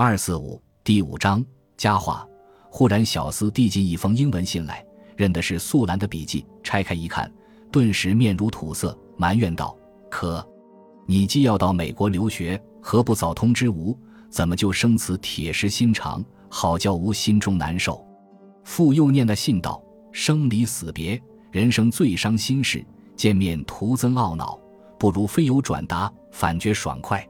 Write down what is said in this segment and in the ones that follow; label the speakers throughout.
Speaker 1: 二四五第五章佳话。忽然，小厮递进一封英文信来，认的是素兰的笔记。拆开一看，顿时面如土色，埋怨道：“可，你既要到美国留学，何不早通知吾？怎么就生此铁石心肠？好叫吾心中难受。”复又念那信道：“生离死别，人生最伤心事。见面徒增懊恼，不如非有转达，反觉爽快。”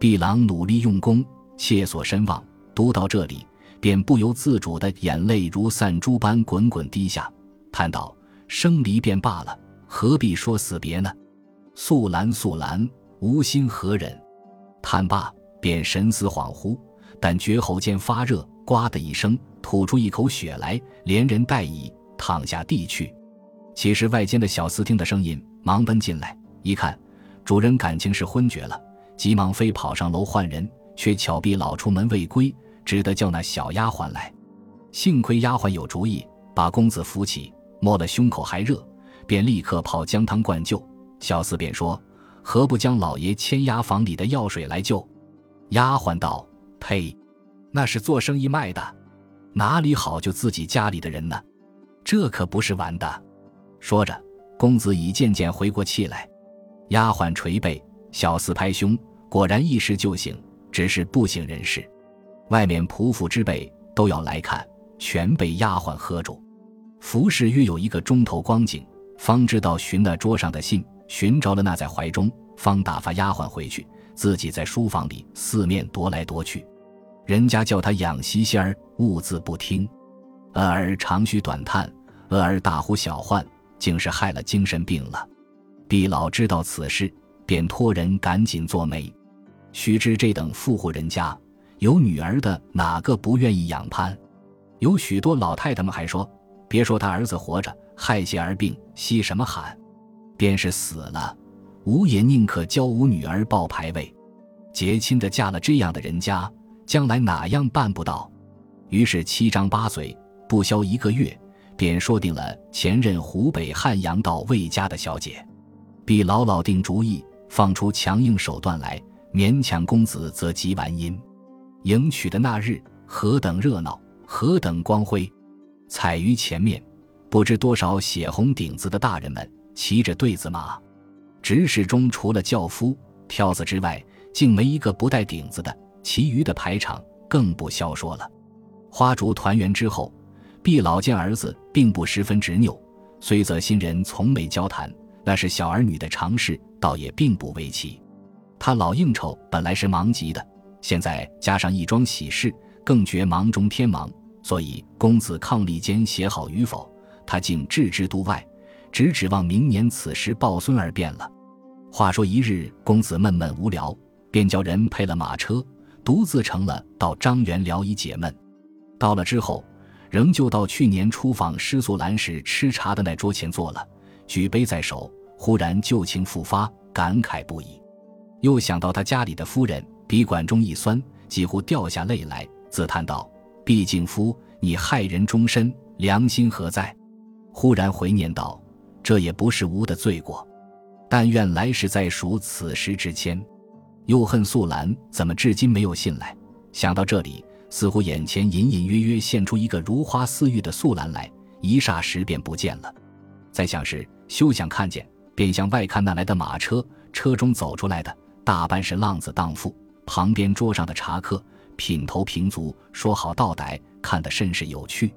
Speaker 1: 毕郎努力用功，切所深望。读到这里。便不由自主的眼泪如散珠般滚滚滴下，叹道：“生离便罢了，何必说死别呢？”素兰，素兰，无心何忍？叹罢，便神思恍惚，但绝喉间发热，呱的一声，吐出一口血来，连人带椅躺下地去。其实外间的小厮听的声音，忙奔进来，一看主人感情是昏厥了，急忙飞跑上楼唤人，却巧毕老出门未归。只得叫那小丫鬟来，幸亏丫鬟有主意，把公子扶起，摸了胸口还热，便立刻泡姜汤灌救。小厮便说：“何不将老爷牵压房里的药水来救？”丫鬟道：“呸，那是做生意卖的，哪里好救自己家里的人呢？这可不是玩的。”说着，公子已渐渐回过气来。丫鬟捶背，小厮拍胸，果然一时就醒，只是不省人事。外面仆妇之辈都要来看，全被丫鬟喝住。服侍约有一个钟头光景，方知道寻那桌上的信，寻着了那在怀中，方打发丫鬟回去，自己在书房里四面踱来踱去。人家叫他养息仙儿，兀自不听。俄儿长吁短叹，俄儿大呼小唤，竟是害了精神病了。毕老知道此事，便托人赶紧做媒。须知这等富户人家。有女儿的哪个不愿意养攀？有许多老太太们还说：“别说他儿子活着，害些儿病，稀什么罕？便是死了，吾也宁可教吾女儿报牌位。结亲的嫁了这样的人家，将来哪样办不到？”于是七张八嘴，不消一个月，便说定了前任湖北汉阳道魏家的小姐。必老老定主意，放出强硬手段来，勉强公子则即完姻。迎娶的那日，何等热闹，何等光辉！彩于前面，不知多少血红顶子的大人们骑着对子马。执事中除了轿夫、挑子之外，竟没一个不带顶子的。其余的排场更不消说了。花烛团圆之后，毕老见儿子并不十分执拗，虽则新人从没交谈，那是小儿女的常事，倒也并不为奇。他老应酬本来是忙极的。现在加上一桩喜事，更觉忙中添忙。所以公子伉俪间写好与否，他竟置之度外，只指望明年此时抱孙儿便了。话说一日，公子闷闷无聊，便叫人配了马车，独自成了到张园聊以解闷。到了之后，仍旧到去年出访施素兰时吃茶的那桌前坐了，举杯在手，忽然旧情复发，感慨不已。又想到他家里的夫人。鼻管中一酸，几乎掉下泪来，自叹道：“毕竟夫，你害人终身，良心何在？”忽然回念道：“这也不是吾的罪过，但愿来世再赎此时之愆。”又恨素兰怎么至今没有信来。想到这里，似乎眼前隐隐约约现出一个如花似玉的素兰来，一霎时便不见了。再想时，休想看见，便向外看那来的马车，车中走出来的大半是浪子荡妇。旁边桌上的茶客品头评足，说好道歹，看得甚是有趣。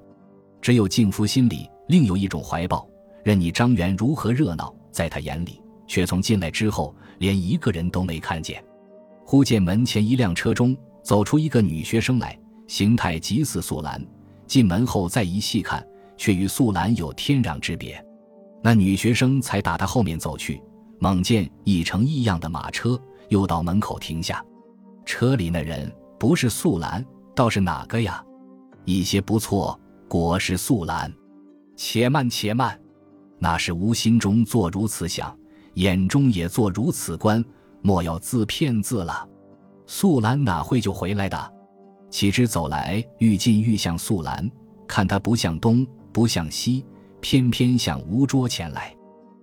Speaker 1: 只有敬夫心里另有一种怀抱，任你张元如何热闹，在他眼里却从进来之后连一个人都没看见。忽见门前一辆车中走出一个女学生来，形态极似素兰。进门后再一细看，却与素兰有天壤之别。那女学生才打他后面走去，猛见一乘异样的马车，又到门口停下。车里那人不是素兰，倒是哪个呀？一些不错，果是素兰。且慢，且慢，那是吾心中作如此想，眼中也作如此观，莫要自骗自了。素兰哪会就回来的？岂知走来愈近愈像素兰，看他不向东，不向西，偏偏向吾桌前来。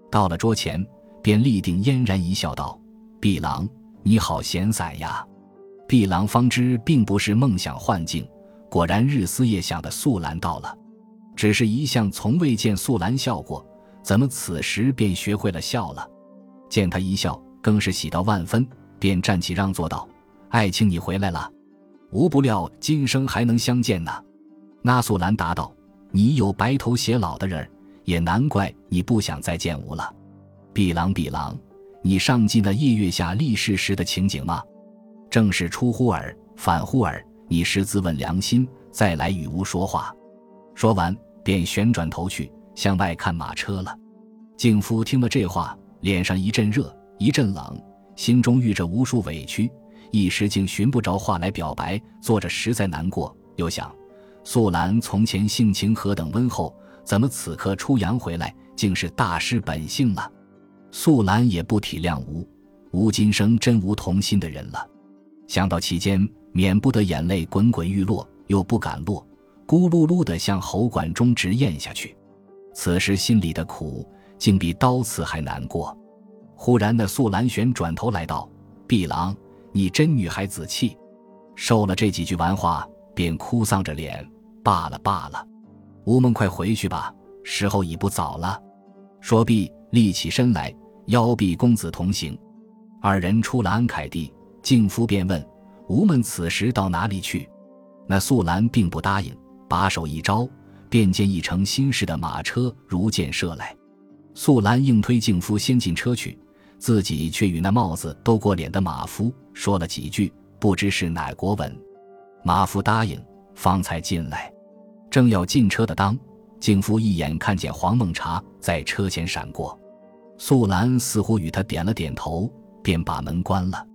Speaker 1: 到了桌前，便立定嫣然一笑，道：“碧郎，你好闲散呀。”碧郎方知并不是梦想幻境，果然日思夜想的素兰到了。只是一向从未见素兰笑过，怎么此时便学会了笑了？见他一笑，更是喜到万分，便站起让座道：“爱卿，你回来了，无不料今生还能相见呢。”那素兰答道：“你有白头偕老的人，也难怪你不想再见吾了。”碧郎，碧郎，你尚记得夜月下立誓时的情景吗？正是出乎尔，反乎尔，你实自问良心，再来与吾说话。说完。便旋转头去向外看马车了。敬夫听了这话，脸上一阵热，一阵冷，心中遇着无数委屈，一时竟寻不着话来表白，坐着实在难过。又想，素兰从前性情何等温厚，怎么此刻出洋回来，竟是大失本性了？素兰也不体谅吴，吴今生真无同心的人了。想到其间，免不得眼泪滚滚欲落，又不敢落。咕噜噜地向喉管中直咽下去，此时心里的苦竟比刀刺还难过。忽然，那素兰旋转头来道：“碧郎，你真女孩子气。”受了这几句玩话，便哭丧着脸：“罢了罢了，吴梦快回去吧，时候已不早了。”说毕，立起身来，邀毕公子同行。二人出了安凯地，敬夫便问：“吴们此时到哪里去？”那素兰并不答应。把手一招，便见一乘新式的马车如箭射来。素兰硬推敬夫先进车去，自己却与那帽子兜过脸的马夫说了几句，不知是哪国文。马夫答应，方才进来。正要进车的当，敬夫一眼看见黄梦茶在车前闪过，素兰似乎与他点了点头，便把门关了。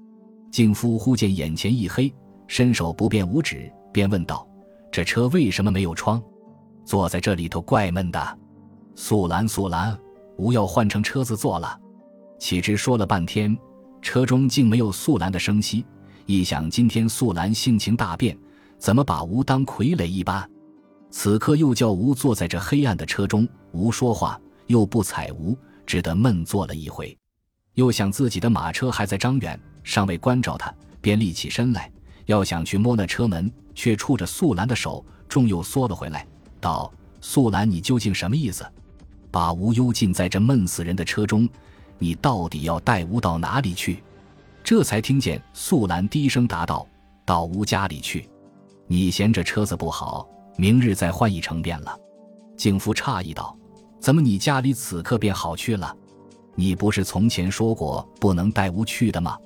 Speaker 1: 静夫忽见眼前一黑，伸手不便五指，便问道。这车为什么没有窗？坐在这里头怪闷的。素兰，素兰，吾要换成车子坐了。岂知说了半天，车中竟没有素兰的声息。一想今天素兰性情大变，怎么把吾当傀儡一般？此刻又叫吾坐在这黑暗的车中，吾说话又不睬吾，只得闷坐了一回。又想自己的马车还在张远，尚未关照他，便立起身来。要想去摸那车门，却触着素兰的手，重又缩了回来，道：“素兰，你究竟什么意思？把无忧禁在这闷死人的车中，你到底要带吾到哪里去？”这才听见素兰低声答道：“到吾家里去。你嫌这车子不好，明日再换一乘便了。”景夫诧异道：“怎么你家里此刻便好去了？你不是从前说过不能带吾去的吗？”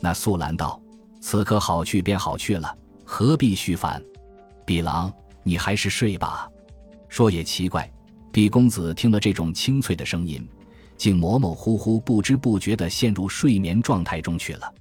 Speaker 1: 那素兰道。此刻好去便好去了，何必续烦？碧郎，你还是睡吧。说也奇怪，碧公子听了这种清脆的声音，竟模模糊糊、不知不觉地陷入睡眠状态中去了。